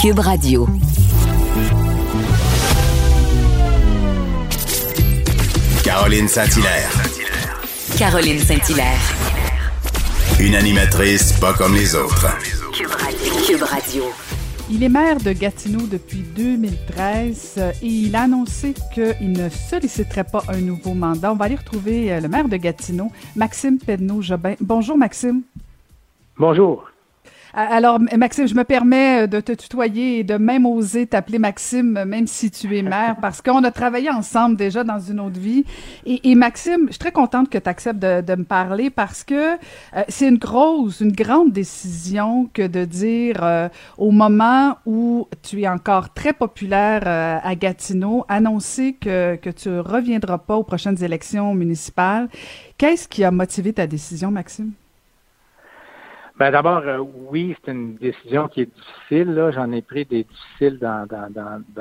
Cube Radio. Caroline Saint-Hilaire. Caroline Saint-Hilaire. Une animatrice pas comme les autres. Cube Radio. Il est maire de Gatineau depuis 2013 euh, et il a annoncé qu'il ne solliciterait pas un nouveau mandat. On va aller retrouver euh, le maire de Gatineau, Maxime Pedneau-Jobin. Bonjour, Maxime. Bonjour. Alors, Maxime, je me permets euh, de te tutoyer et de même oser t'appeler Maxime, même si tu es maire, parce qu'on a travaillé ensemble déjà dans une autre vie. Et, Maxime, je suis très contente que tu acceptes de, me parler parce que euh, c'est une grosse, une grande décision que de dire euh, au moment où tu es encore très populaire à Gatineau, annoncer que, que tu reviendras pas aux prochaines élections municipales. Qu'est-ce qui a motivé ta décision, Maxime? Ben d'abord, euh, oui, c'est une décision qui est difficile. J'en ai pris des difficiles dans,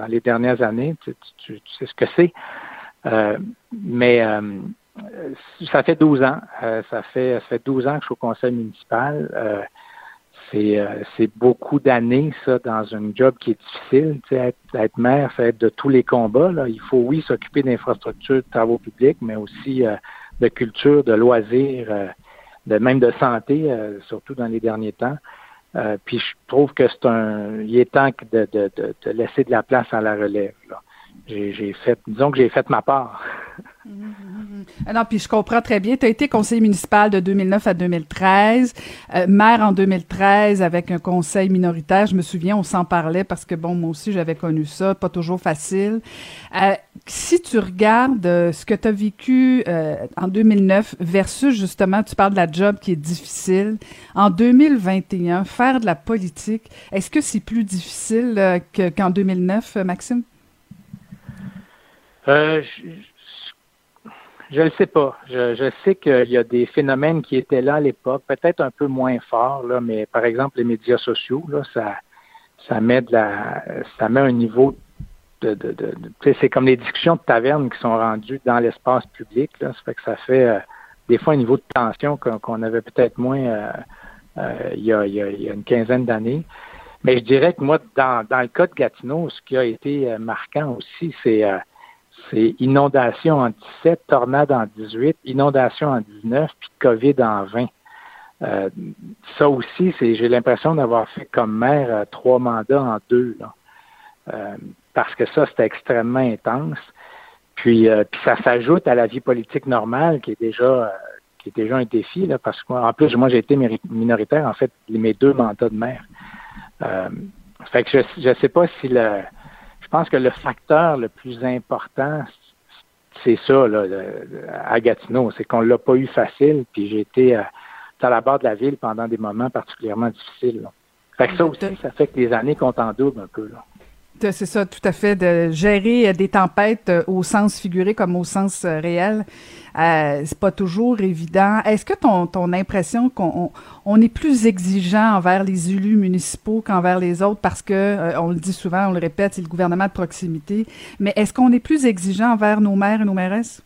les dernières années. Tu, sais ce que c'est. Euh, mais euh, ça fait 12 ans. ça fait ça fait 12 ans que je suis au conseil municipal. c'est beaucoup d'années, ça, dans un job qui est difficile. Tu être, être maire, c'est être de tous les combats. Il faut, oui, s'occuper d'infrastructures, de travaux publics, mais aussi de culture, de loisirs de même de santé, euh, surtout dans les derniers temps. Euh, puis je trouve que c'est un, il est temps de, de, de, laisser de la place à la relève. J'ai fait, disons que j'ai fait ma part. Ah non, puis je comprends très bien. Tu as été conseiller municipal de 2009 à 2013, euh, maire en 2013 avec un conseil minoritaire. Je me souviens, on s'en parlait parce que, bon, moi aussi, j'avais connu ça, pas toujours facile. Euh, si tu regardes euh, ce que tu as vécu en 2009 versus, justement, tu parles de la job qui est difficile, en 2021, faire de la politique, est-ce que c'est plus difficile qu'en 2009, Maxime? Euh, je ne sais pas. Je, je sais qu'il y a des phénomènes qui étaient là à l'époque, peut-être un peu moins forts, là, mais par exemple les médias sociaux, là, ça, ça met de la, ça met un niveau de, de, de, c'est comme les discussions de taverne qui sont rendues dans l'espace public. Là, ça fait que ça fait euh, des fois un niveau de tension qu'on avait peut-être moins euh, euh, il, y a, il, y a, il, y a, une quinzaine d'années. Mais je dirais que moi, dans, dans le cas de Gatineau, ce qui a été marquant aussi, c'est c'est inondation en 17, tornade en 18, inondation en 19, puis COVID en 20. Euh, ça aussi, j'ai l'impression d'avoir fait comme maire euh, trois mandats en deux. Euh, parce que ça, c'était extrêmement intense. Puis, ça s'ajoute à la vie politique normale qui est déjà qui est déjà un défi, là, parce que en plus, moi, j'ai été minoritaire, en fait, mes deux mandats de maire. fait que je ne sais pas si le pense que le facteur le plus important, c'est ça, là, à Gatineau, c'est qu'on l'a pas eu facile, puis j'ai été euh, à la barre de la ville pendant des moments particulièrement difficiles. Fait que ça aussi, ça fait que les années comptent en double un peu. Là. C'est ça, tout à fait, de gérer euh, des tempêtes euh, au sens figuré comme au sens euh, réel. Euh, c'est pas toujours évident. Est-ce que ton, ton impression qu'on on est plus exigeant envers les élus municipaux qu'envers les autres? Parce que, on le dit souvent, on le répète, c'est le gouvernement de proximité, mais est-ce qu'on est plus exigeant envers nos maires et nos mairesses?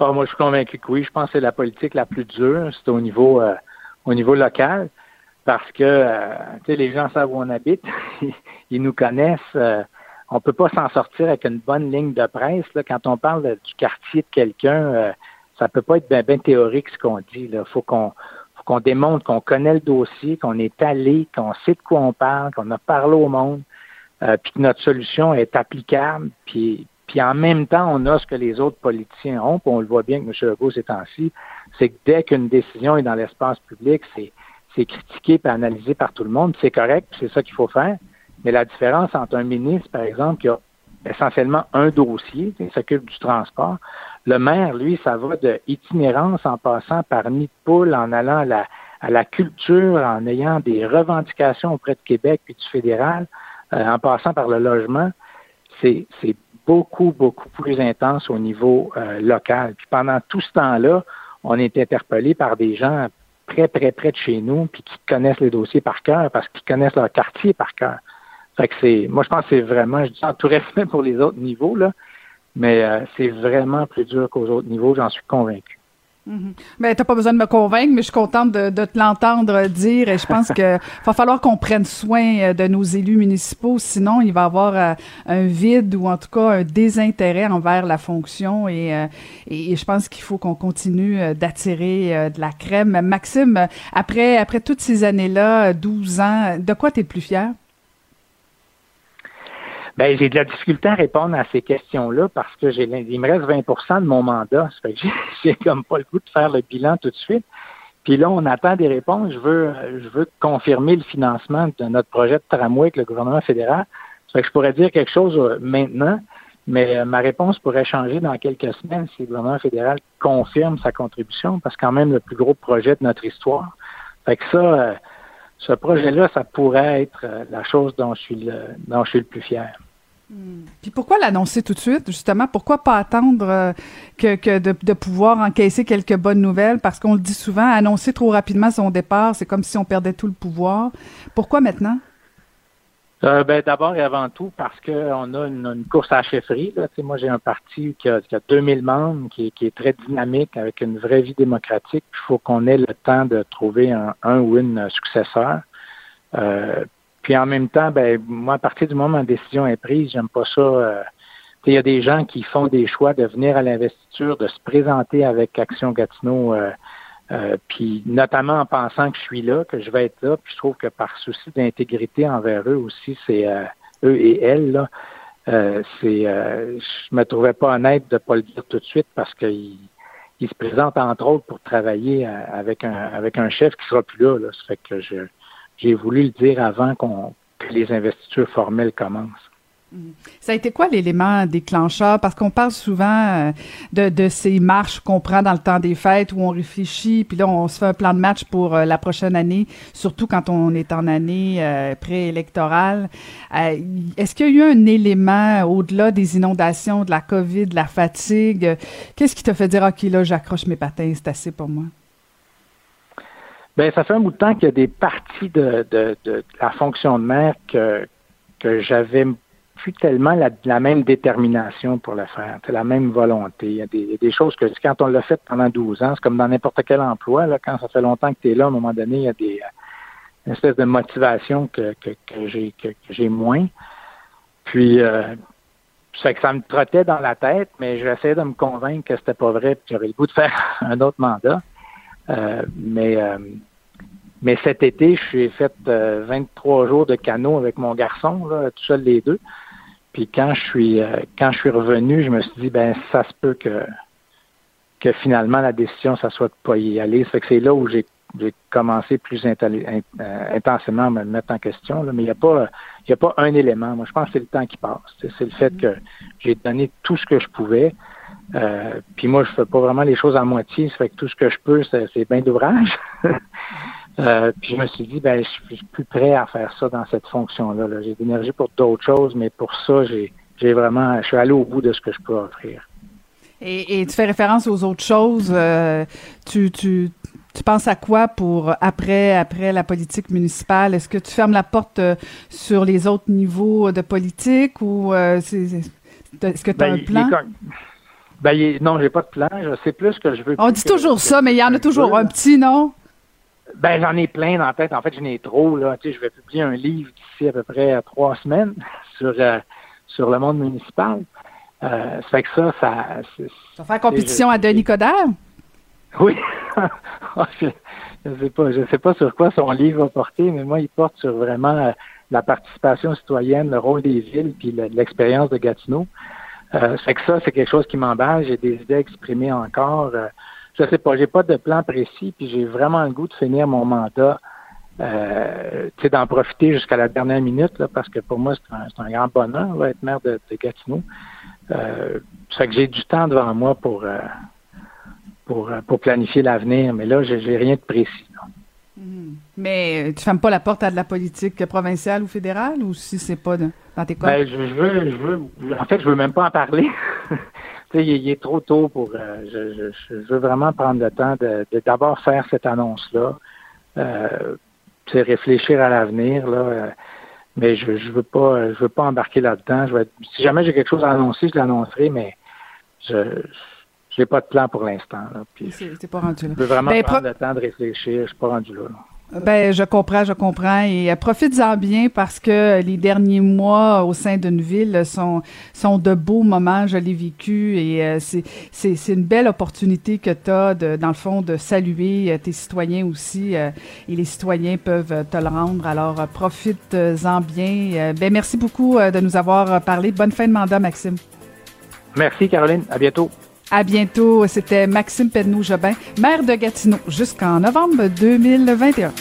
Ah, moi, je suis convaincu que oui. Je pense que c'est la politique la plus dure. C'est au niveau, au niveau local parce que les gens savent où on habite, ils nous connaissent. Euh, on peut pas s'en sortir avec une bonne ligne de presse. Quand on parle du quartier de quelqu'un, euh, ça peut pas être bien théorique ce qu'on dit. Il faut qu'on démontre qu'on connaît le dossier, qu'on est allé, qu'on sait de quoi on parle, qu'on a parlé au monde, euh, puis que notre solution est applicable, puis en même temps, on a ce que les autres politiciens ont, puis on le voit bien que M. Legault ces temps-ci, c'est que dès qu'une décision est dans l'espace public, c'est c'est critiqué et analysé par tout le monde, c'est correct, c'est ça qu'il faut faire. Mais la différence entre un ministre, par exemple, qui a essentiellement un dossier, qui s'occupe du transport, le maire, lui, ça va de itinérance en passant par nid de poule, en allant à la, à la culture, en ayant des revendications auprès de Québec puis du fédéral, euh, en passant par le logement. C'est, beaucoup, beaucoup plus intense au niveau euh, local. Puis pendant tout ce temps-là, on est interpellé par des gens très, très près de chez nous, puis qui connaissent les dossiers par cœur, parce qu'ils connaissent leur quartier par cœur. Fait que c'est, moi, je pense que c'est vraiment, je dis en tout respect pour les autres niveaux, là, mais euh, c'est vraiment plus dur qu'aux autres niveaux, j'en suis convaincu. Mm Ben, t'as pas besoin de me convaincre, mais je suis contente de, te l'entendre dire et je pense que va falloir qu'on prenne soin euh, de nos élus municipaux, sinon il va y avoir euh, un vide ou en tout cas un désintérêt envers la fonction et, euh, et, je pense qu'il faut qu'on continue d'attirer de la crème. Maxime, après, après toutes ces années-là, 12 ans, de quoi tu es le plus fier? Ben, j'ai de la difficulté à répondre à ces questions-là parce que j'ai il me reste 20 de mon mandat. Ça fait que j'ai comme pas le goût de faire le bilan tout de suite. Puis là, on attend des réponses. Je veux, je veux confirmer le financement de notre projet de tramway avec le gouvernement fédéral. Ça fait que je pourrais dire quelque chose euh, maintenant, mais euh, ma réponse pourrait changer dans quelques semaines si le gouvernement fédéral confirme sa contribution, parce que quand même le plus gros projet de notre histoire. Fait que ça, euh, ce projet-là, ça pourrait être la chose dont je suis le, dont je suis le plus fier. Hmm. Puis pourquoi l'annoncer tout de suite, justement? Pourquoi pas attendre euh, que, de, pouvoir encaisser quelques bonnes nouvelles? Parce qu'on le dit souvent, annoncer trop rapidement son départ, c'est comme si on perdait tout le pouvoir. Pourquoi maintenant? Euh, ben, D'abord et avant tout, parce qu'on a une, course à la chefferie. Là. moi, j'ai un parti qui a, qui a 2000 membres, qui, est très dynamique, avec une vraie vie démocratique. Il faut qu'on ait le temps de trouver un, un ou une successeur. Euh, puis en même temps, ben, moi, à partir du moment où ma décision est prise, j'aime pas ça. Euh, il y a des gens qui font des choix de venir à l'investiture, de se présenter avec Action Gatineau euh, euh, puis notamment en pensant que je suis là, que je vais être là, puis je trouve que par souci d'intégrité envers eux aussi, c'est euh, eux et elles, là, euh, c'est je me trouvais pas honnête de pas le dire tout de suite parce qu'ils ils se présentent entre autres pour travailler avec un avec un chef qui sera plus là. là. Ça fait que je j'ai voulu le dire avant qu'on que les investitures formelles commencent. Ça a été quoi l'élément déclencheur? Parce qu'on parle souvent euh, de, de, ces marches qu'on prend dans le temps des fêtes où on réfléchit, puis là, on se fait un plan de match pour euh, la prochaine année, surtout quand on est en année euh, préélectorale. Est-ce qu'il y a eu un élément au-delà des inondations, de la COVID, de la fatigue? Qu'est-ce qui t'a fait dire, OK, là, j'accroche mes patins, c'est assez pour moi? Bien, ça fait un bout de temps qu'il y a des parties de, de, de la fonction de maire que, que j'avais plus tellement la, même détermination pour le faire, la même volonté. Il y, a des, choses que quand on l'a fait pendant 12 ans, c'est comme dans n'importe quel emploi, là, quand ça fait longtemps que tu es là, à un moment donné, il y a des euh, une espèce de motivation que, que, j'ai que, j'ai moins. Puis euh, que ça me trottait dans la tête, mais j'essayais de me convaincre que c'était pas vrai, puis j'aurais le goût de faire un autre mandat. Euh, mais euh, mais cet été, je suis fait 23 jours de canot avec mon garçon, là, tout seul les deux. Puis quand je suis euh, quand je suis revenu, je me suis dit ben ça se peut que que finalement la décision ça soit de pas y aller. Ça fait que c'est là où j'ai j'ai commencé plus euh, intensément à me mettre en question. Là. Mais il n'y a pas il y a pas un élément. Moi, je pense que c'est le temps qui passe. C'est le fait que j'ai donné tout ce que je pouvais. Euh, puis moi, je fais pas vraiment les choses à moitié. Ça fait que tout ce que je peux, c'est bien d'ouvrage. Euh, puis je me suis dit, ben, je suis plus prêt à faire ça dans cette fonction-là. -là, j'ai de l'énergie pour d'autres choses, mais pour ça, j'ai, vraiment, je suis allé au bout de ce que je peux offrir. Et, et tu fais référence aux autres choses. Euh, tu, tu, tu penses à quoi pour après, après la politique municipale? Est-ce que tu fermes la porte sur les autres niveaux de politique ou c'est, est-ce que tu as ben, un plan? Ben, il, non, j'ai pas de plan. Je sais plus que je veux. On dit toujours ça, mais il y en a toujours un petit, non? Ben, j'en ai plein dans la tête. En fait, j'en ai trop. Là. Tu sais, je vais publier un livre d'ici à peu près trois semaines sur, euh, sur le monde municipal. Euh, ça fait que ça, ça. Ça fait compétition à Denis Coderre? Oui. Ah, je ne sais pas. Je sais pas sur quoi son livre va porter, mais moi, il porte sur vraiment euh, la participation citoyenne, le rôle des villes, puis l'expérience de Gatineau. Euh, fait que ça, c'est quelque chose qui m'emballe. J'ai des idées exprimées encore. Euh, je sais pas, j'ai pas de plan précis, puis j'ai vraiment le goût de finir mon mandat, euh, d'en profiter jusqu'à la dernière minute, là, parce que pour moi, c'est un, un, grand bonheur, là, être maire de, Gatineau. Euh, fait que j'ai du temps devant moi pour, euh, pour, euh, pour planifier l'avenir, mais là, j'ai rien de précis. Mais tu fermes pas la porte à de la politique provinciale ou fédérale, ou si c'est pas dans tes ben, je, veux, je veux, en fait, je veux même pas en parler. il, est trop tôt pour. Euh, je, je, veux vraiment prendre le temps de, d'abord faire cette annonce-là. Euh, réfléchir à l'avenir là. Euh, mais je, je veux pas, je veux pas embarquer là-dedans. Je vais, si jamais j'ai quelque chose à annoncer, je l'annoncerai, mais je, j'ai pas de plan pour l'instant. C'est pas rendu là. Je veux vraiment ben, prendre le temps de réfléchir. Je suis pas rendu là. Ben, je comprends, je comprends. Et euh, profites-en bien parce que les derniers mois au sein d'une ville sont, sont de beaux moments. Je l'ai vécu et euh, c'est, c'est, c'est une belle opportunité que tu as, de, dans le fond, de saluer euh, tes citoyens aussi. et les citoyens peuvent te le rendre. Alors, profites-en bien. ben, merci beaucoup de nous avoir parlé. Bonne fin de mandat, Maxime. Merci, Caroline. À bientôt. À bientôt. C'était Maxime Pedneau-Jobin, maire de Gatineau, jusqu'en novembre 2021.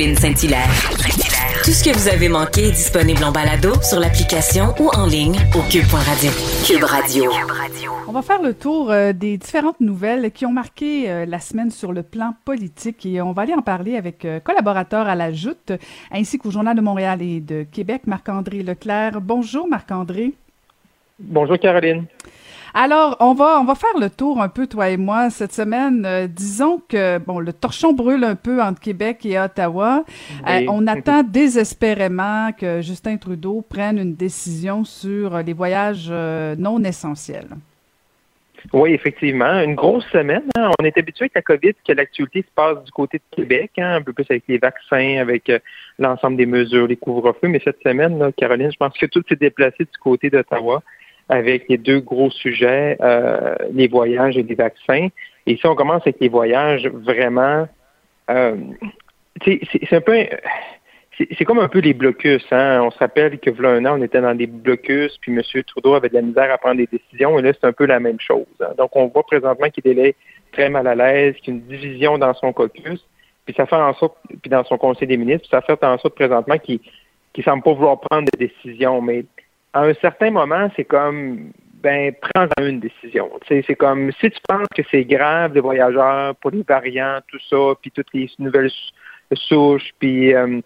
Caroline Saint-Hilaire. Tout ce que vous avez manqué est disponible en balado sur l'application ou en ligne au cube.radio. Cube Radio. On va faire le tour euh, des différentes nouvelles qui ont marqué euh, la semaine sur le plan politique et on va aller en parler avec euh, collaborateurs à la Joute ainsi qu'au Journal de Montréal et de Québec, Marc-André Leclerc. Bonjour Marc-André. Bonjour Caroline. Alors, on va, on va faire le tour un peu, toi et moi, cette semaine. Euh, disons que, bon, le torchon brûle un peu entre Québec et Ottawa. Euh, on attend désespérément que Justin Trudeau prenne une décision sur les voyages euh, non essentiels. Oui, effectivement. Une grosse semaine. Hein. On est habitué avec la COVID que l'actualité se passe du côté de Québec, hein, un peu plus avec les vaccins, avec l'ensemble des mesures, les couvre-feux. Mais cette semaine, Caroline, je pense que tout s'est déplacé du côté d'Ottawa avec les deux gros sujets, euh, les voyages et les vaccins. Et si on commence avec les voyages, vraiment, euh, c'est un peu, c'est comme un peu les blocus. Hein? On se rappelle que voilà un an, on était dans des blocus, puis M. Trudeau avait de la misère à prendre des décisions, et là, c'est un peu la même chose. Hein. Donc, on voit présentement qu'il est très mal à l'aise, qu'il y a une division dans son caucus, puis ça fait en sorte, puis dans son conseil des ministres, puis ça fait en sorte présentement qu'il ne semble pas vouloir prendre des décisions. Mais à un certain moment, c'est comme ben prends une décision. C'est comme si tu penses que c'est grave les voyageurs pour les variants, tout ça, puis toutes les nouvelles souches, puis euh,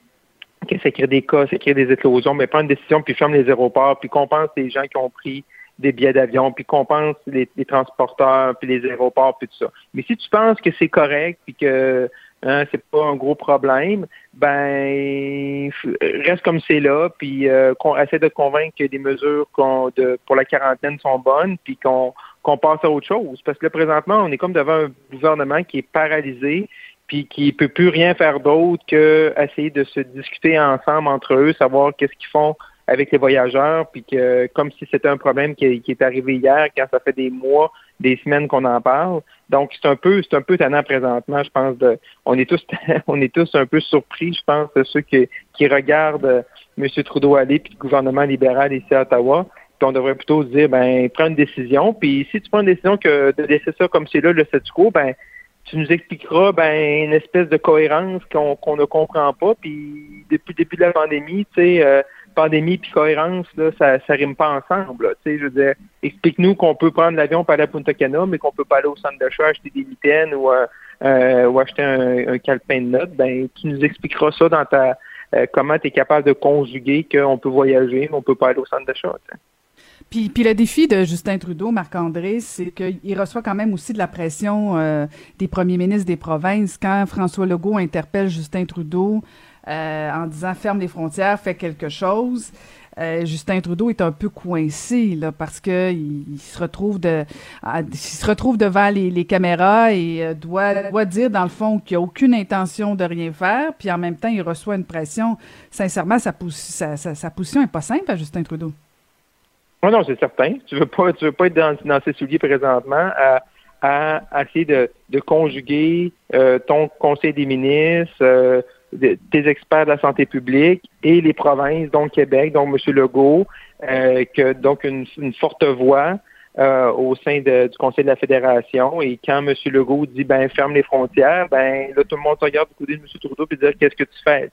que ça crée des cas, ça crée des éclosions, mais prends une décision, puis ferme les aéroports, puis compense les gens qui ont pris des billets d'avion, puis compense les, les, transporteurs, puis les aéroports, puis tout ça. Mais si tu penses que c'est correct, puis que hein, c'est pas un gros problème, ben reste comme c'est là, puis euh, qu'on essaie de convaincre que les mesures qu'on de pour la quarantaine sont bonnes, puis qu'on qu'on passe à autre chose. Parce que là, présentement, on est comme devant un gouvernement qui est paralysé, puis qui peut plus rien faire d'autre que essayer de se discuter ensemble entre eux, savoir qu'est-ce qu'ils font avec les voyageurs, puis que comme si c'était un problème qui, est arrivé hier, quand ça fait des mois, des semaines qu'on en parle. Donc c'est un peu, c'est un peu tannant présentement, je pense. De, on est tous, on est tous un peu surpris, je pense, de ceux qui, qui regardent euh, M. Trudeau aller puis le gouvernement libéral ici à Ottawa. Puis on devrait plutôt se dire, ben prends une décision. Puis si tu prends une décision que de laisser ça comme c'est là le statu quo, ben tu nous expliqueras ben une espèce de cohérence qu'on qu'on ne comprend pas. Puis depuis le début de la pandémie, tu sais. Euh, pandémie puis cohérence, là, ça, ça rime pas ensemble. Je veux dire, explique-nous qu'on peut prendre l'avion pour aller à Punta Cana, mais qu'on peut pas aller au centre d'achat acheter des mitaines ou, euh, euh, ou acheter un, un, calepin de notes. Ben, tu nous expliqueras ça dans ta euh, comment tu es capable de conjuguer qu'on peut voyager, mais on peut pas aller au centre d'achat. Puis, puis, le défi de Justin Trudeau, Marc-André, c'est qu'il reçoit quand même aussi de la pression des premiers ministres des provinces. Quand François Legault interpelle Justin Trudeau en disant ferme les frontières, fais quelque chose. Euh, Justin Trudeau est un peu coincé là parce que il, se retrouve de il se retrouve devant les, caméras et euh, doit doit dire dans le fond qu'il a aucune intention de rien faire puis en même temps il reçoit une pression sincèrement sa, sa, position est pas simple à Justin Trudeau. Non non c'est certain tu veux pas tu veux pas être dans, dans ses souliers présentement à, à, essayer de, de conjuguer ton conseil des ministres des experts de la santé publique et les provinces, donc Québec, donc M. Legault, euh, que donc une, forte voix euh, au sein du Conseil de la Fédération. Et quand M. Legault dit ben ferme les frontières, ben là tout le monde se regarde du côté de M. Trudeau et dire qu'est-ce que tu fais,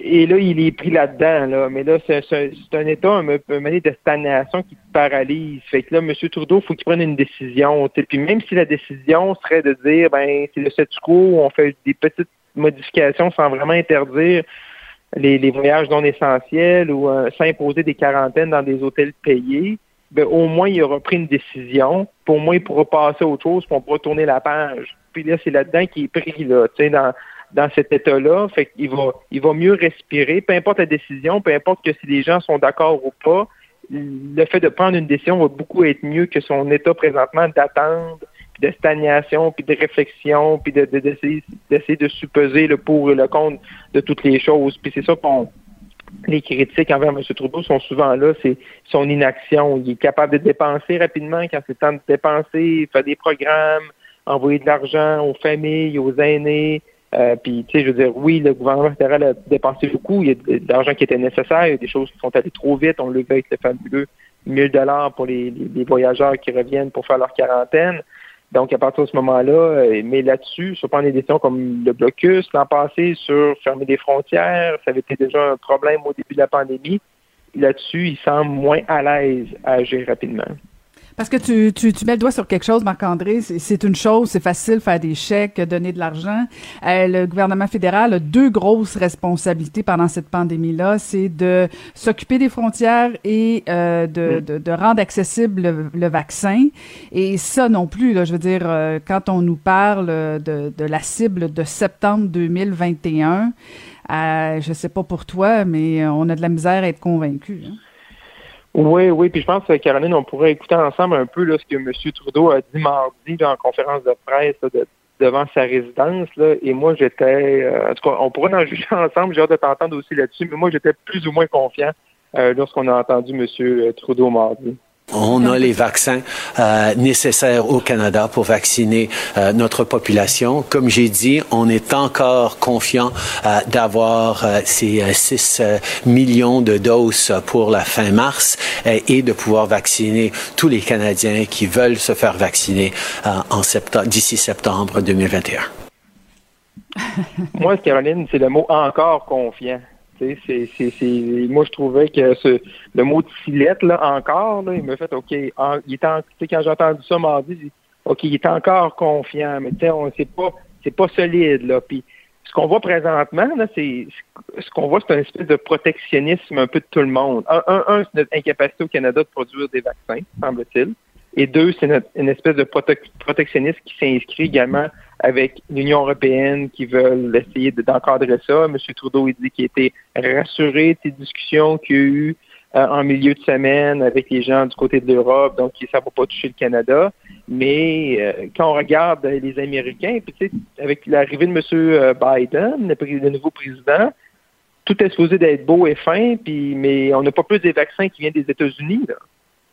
Et là, il est pris là-dedans, là. Mais là, c'est un état, un, un de stagnation qui paralyse. Fait que là, M. Trudeau, il faut qu'il prenne une décision. Puis même si la décision serait de dire, ben, c'est le statu quo, on fait des petites modification sans vraiment interdire les, voyages non essentiels ou euh, sans imposer des quarantaines dans des hôtels payés, ben, au moins il aura pris une décision. Pour moi, il pourra passer à autre chose, puis on pourra tourner la page. Puis là, c'est là-dedans qu'il est pris, là, tu sais, dans, dans cet état-là. Fait qu'il va, il va mieux respirer, peu importe la décision, peu importe que si les gens sont d'accord ou pas. Le fait de prendre une décision va beaucoup être mieux que son état présentement d'attendre, de stagnation, puis de réflexion, puis de, d'essayer, d'essayer de supposer le pour et le contre de toutes les choses. Puis c'est ça qu'on les critiques envers M. Trudeau sont souvent là, c'est son inaction. Il est capable de dépenser rapidement quand c'est temps de dépenser, faire des programmes, envoyer de l'argent aux familles, aux aînés. Euh, puis, tu sais, je veux dire, oui, le gouvernement fédéral a dépensé beaucoup. Il y a de l'argent qui était nécessaire. Il y a des choses qui sont allées trop vite. On le voit avec le fabuleux 1000 dollars pour les, voyageurs qui reviennent pour faire leur quarantaine. Donc, à partir de ce moment-là, euh, mais là-dessus, sur prendre des décisions comme le blocus l'an passé sur fermer des frontières, ça avait été déjà un problème au début de la pandémie. Là-dessus, il semble moins à l'aise à agir rapidement. Parce que tu, tu, tu, mets le doigt sur quelque chose, Marc-André. C'est une chose, c'est facile faire des chèques, donner de l'argent. Euh, le gouvernement fédéral a deux grosses responsabilités pendant cette pandémie-là. C'est de s'occuper des frontières et euh, de, de, de, rendre accessible le, vaccin. Et ça non plus, là, je veux dire, euh, quand on nous parle de, de la cible de septembre 2021, euh, je sais pas pour toi, mais on a de la misère à être convaincu. Hein? Oui, oui, puis je pense, Caroline, on pourrait écouter ensemble un peu là, ce que M. Trudeau a dit mardi en conférence de presse devant sa résidence. Là, et moi, j'étais, euh, en tout cas, on pourrait en juger ensemble, j'ai hâte de t'entendre aussi là-dessus, mais moi, j'étais plus ou moins confiant euh, lorsqu'on a entendu M. Trudeau mardi. On a les vaccins euh, nécessaires au Canada pour vacciner euh, notre population. Comme j'ai dit, on est encore confiant euh, d'avoir euh, ces 6 millions de doses pour la fin mars et de pouvoir vacciner tous les Canadiens qui veulent se faire vacciner en septembre, d'ici septembre 2021. Moi, Caroline, c'est le mot encore confiant. Moi, je trouvais que ce, le mot de silette, là, encore, là, il m'a fait, OK, il est quand j'ai entendu ça mardi, OK, il est encore confiant, mais on c'est pas, pas solide, là. Puis, ce qu'on voit présentement, là, c'est, ce qu'on voit, c'est un espèce de protectionnisme un peu de tout le monde. Un, un, c'est notre incapacité au Canada de produire des vaccins, semble-t-il. Et deux, c'est une espèce de protectionnisme qui s'inscrit également avec l'Union européenne qui veulent essayer d'encadrer ça. M. Trudeau il dit qu'il était rassuré de ces discussions qu'il y a eu euh, en milieu de semaine avec les gens du côté de l'Europe, donc ça ne va pas toucher le Canada. Mais euh, quand on regarde les Américains, avec l'arrivée de M. Biden, le, nouveau président, tout est supposé d'être beau et fin, puis, mais on n'a pas plus des vaccins qui viennent des États-Unis.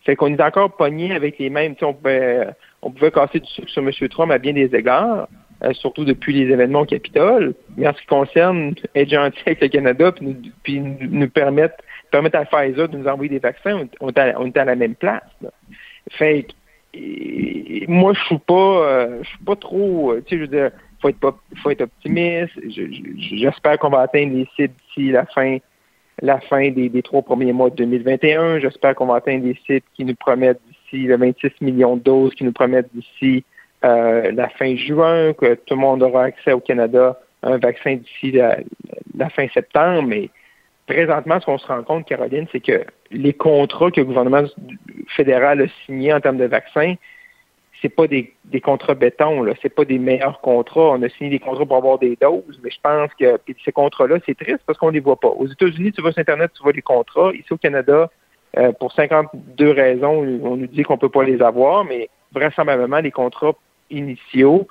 Fait qu'on est encore pogné avec les mêmes. On pouvait, casser du sucre sur M. Trump à bien des égards, euh, surtout depuis les événements au Capitole. Mais en ce qui concerne être gentil avec le Canada puis nous, permettre, permettre à Pfizer de nous envoyer des vaccins, on, est à, la même place. Fait moi, je suis pas, euh, je suis pas trop, euh, tu sais, je veux dire, faut être, faut être optimiste. J'espère qu'on va atteindre les cibles d'ici la fin la fin des, trois premiers mois de 2021. J'espère qu'on va atteindre des sites qui nous promettent d'ici le 26 millions de doses, qui nous promettent d'ici euh, la fin juin, que tout le monde aura accès au Canada à un vaccin d'ici la, la, fin septembre. Mais présentement, ce qu'on se rend compte, Caroline, c'est que les contrats que le gouvernement fédéral a signés en termes de vaccins, c'est pas des, des contrats béton, là, c'est pas des meilleurs contrats. On a signé des contrats pour avoir des doses, mais je pense que ces contrats-là, c'est triste parce qu'on les voit pas. Aux États-Unis, tu vas sur Internet, tu vois les contrats. Ici au Canada, euh, pour 52 raisons, on nous dit qu'on peut pas les avoir, mais vraisemblablement, les contrats initiaux,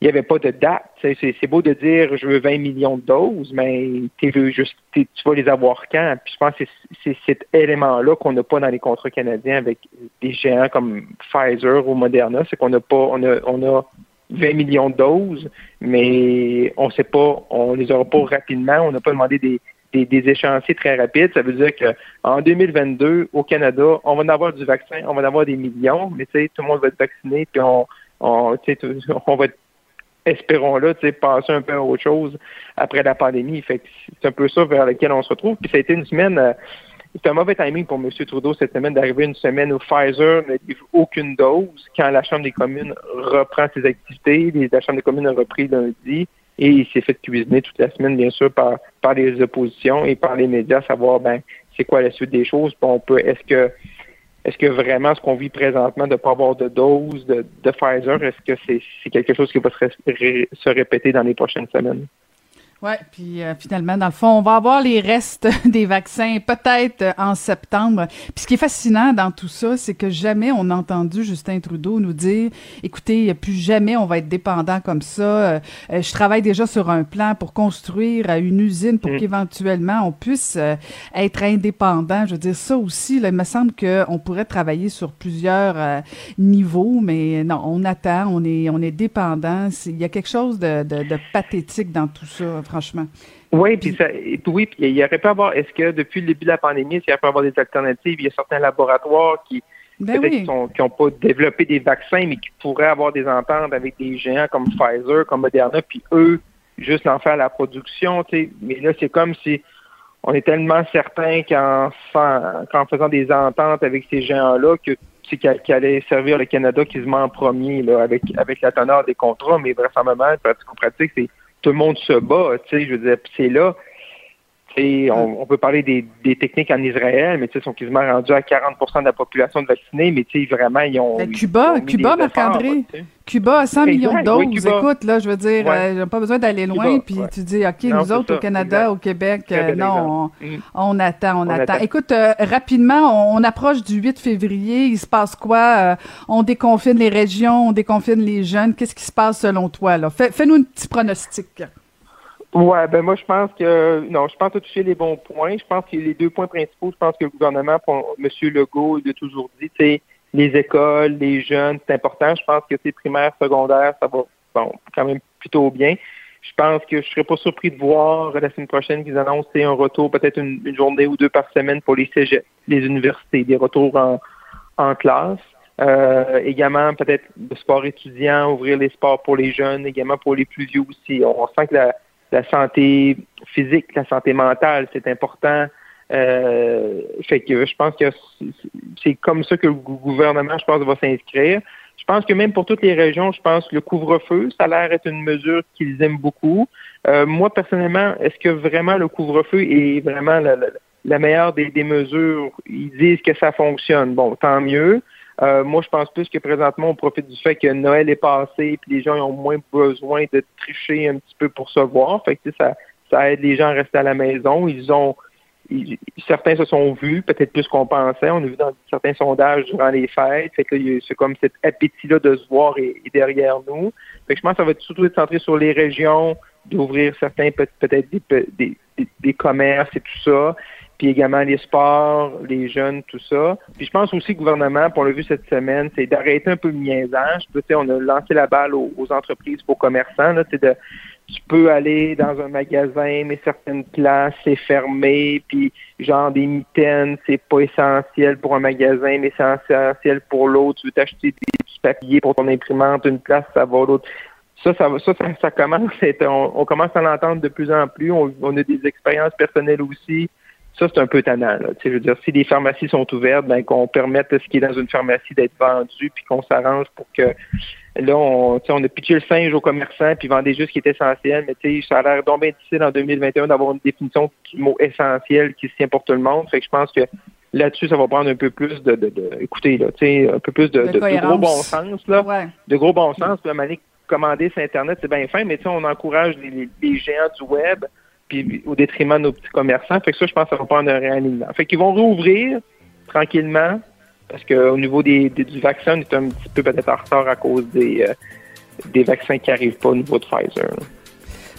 il n'y avait pas de date. C'est beau de dire je veux 20 millions de doses, mais tu veux juste tu vas les avoir quand? Puis je pense que c'est cet élément-là qu'on n'a pas dans les contrats canadiens avec des géants comme Pfizer ou Moderna, c'est qu'on n'a pas on a, on a 20 millions de doses, mais on sait pas, on les aura pas rapidement, on n'a pas demandé des, des, échéanciers très rapides. Ça veut dire qu'en 2022, au Canada, on va en avoir du vaccin, on va en avoir des millions, mais tout le monde va être vacciné, puis on, on, on va être espérons-le, passer un peu à autre chose après la pandémie. Fait c'est un peu ça vers lequel on se retrouve. Puis ça a été une semaine, euh, c'est un mauvais timing pour M. Trudeau cette semaine d'arriver une semaine où Pfizer n'a aucune dose quand la Chambre des communes reprend ses activités. La Chambre des communes a repris lundi. Et il s'est fait cuisiner toute la semaine, bien sûr, par, par les oppositions et par les médias, savoir ben c'est quoi la suite des choses. on peut, est-ce que est-ce que vraiment ce qu'on vit présentement de ne pas avoir de dose de, de Pfizer, est-ce que c'est quelque chose qui va se répéter dans les prochaines semaines? Oui, puis euh, finalement, dans le fond, on va avoir les restes des vaccins peut-être euh, en septembre. Puis ce qui est fascinant dans tout ça, c'est que jamais on a entendu Justin Trudeau nous dire, écoutez, plus jamais on va être dépendant comme ça. Euh, je travaille déjà sur un plan pour construire une usine pour mm. qu'éventuellement on puisse être indépendant. Je veux dire, ça aussi, là, il me semble qu'on pourrait travailler sur plusieurs niveaux, mais non, on attend, on est, on est dépendant. Il y a quelque chose de, de, de pathétique dans tout ça franchement. Oui, puis ça, oui, puis il y aurait pas avoir. Est-ce que depuis le début de la pandémie, il y aurait pas avoir des alternatives? Il y a certains laboratoires qui ben n'ont pas développé des vaccins, mais qui pourraient avoir des ententes avec des géants comme Pfizer, comme Moderna, puis eux juste en faire la production. Tu sais. Mais là, c'est comme si on est tellement certain qu'en, faisant des ententes avec ces géants-là que c'est qui allait servir le Canada quasiment en premier là, avec avec la teneur des contrats, mais vraisemblablement, pratique pratique, c'est tout le monde se bat, tu sais, je veux dire, c'est là, on, on, peut parler des, des, techniques en Israël, mais ils sont quasiment rendus à 40% de la population de vaccinés, mais vraiment, ils ont. Ben, Cuba, Cuba, Marc-André. Cuba a 100 millions de doses. Écoute, là, je veux dire, ouais. Euh, pas besoin d'aller loin, puis tu dis, OK, nous autres, au Canada, au Québec, euh, non, mm. on, attend, on, attend. Écoute, euh, rapidement, on, approche du 8 février. Il se passe quoi? on déconfine les régions, on déconfine les jeunes. Qu'est-ce qui se passe selon toi, là? Fais-nous un petit pronostic. Ouais, ben moi je pense que non, je pense que tu touché les bons points. Je pense que les deux points principaux, je pense que le gouvernement, M. Legault, il a toujours dit, c'est les écoles, les jeunes, c'est important. Je pense que c'est primaire, secondaire, ça va bon quand même plutôt bien. Je pense que je serais pas surpris de voir la semaine prochaine qu'ils annoncent un retour, peut-être une, journée ou deux par semaine pour les cégeps, les universités, des retours en, en classe. Euh, également, peut-être le sport étudiant, ouvrir les sports pour les jeunes, également pour les plus vieux aussi. On sent que la, la santé physique, la santé mentale, c'est important. Euh, fait que je pense que c'est comme ça que le gouvernement, je pense, va s'inscrire. Je pense que même pour toutes les régions, je pense que le couvre-feu, ça a l'air être une mesure qu'ils aiment beaucoup. Euh, moi, personnellement, est-ce que vraiment le couvre-feu est vraiment la, meilleure des, des, mesures? Ils disent que ça fonctionne. Bon, tant mieux. Euh, moi, je pense plus que présentement, on profite du fait que Noël est passé et les gens ont moins besoin de tricher un petit peu pour se voir. Fait que ça, ça aide les gens à rester à la maison. Ils ont certains se sont vus, peut-être plus qu'on pensait. On a vu dans certains sondages durant les fêtes. Fait que c'est comme cet appétit-là de se voir est, derrière nous. Fait que je pense que ça va surtout être centré sur les régions, d'ouvrir certains peut-être des, des, des, commerces et tout ça puis également les sports, les jeunes, tout ça. Puis je pense aussi le gouvernement, pour le vu cette semaine, c'est d'arrêter un peu le niaisage. Tu sais, on a lancé la balle aux, entreprises, aux commerçants. Là, de tu peux aller dans un magasin, mais certaines places, c'est fermé, puis genre des mitaines, c'est pas essentiel pour un magasin, mais c'est essentiel pour l'autre. Tu veux t'acheter des papiers pour ton imprimante, une place, ça va l'autre. Ça, ça, ça, ça, commence à être, on, commence à l'entendre de plus en plus. On, on a des expériences personnelles aussi ça, c'est un peu tannant. Là. Je veux dire, si les pharmacies sont ouvertes, ben, qu'on permette ce qui est dans une pharmacie d'être vendu, puis qu'on s'arrange pour que là, on, on a pitché le singe aux commerçants, puis vendait juste ce qui est essentiel, mais ça a l'air donc bien difficile en 2021 d'avoir une définition du mot essentiel qui se tient pour tout le monde. Fait que je pense que là-dessus, ça va prendre un peu plus de, de, de écoutez, là, un peu plus de, de, gros bon sens, là. De gros bon sens. Puis, à commander sur Internet, c'est bien fin, mais on encourage les, les géants du web puis au détriment de nos petits commerçants. Fait que ça, je pense que ça va prendre un réalignement. Fait qu'ils vont rouvrir tranquillement, parce qu'au niveau des, du vaccin, on est un petit peu peut-être en retard à cause des, euh, des vaccins qui n'arrivent pas au niveau de Pfizer.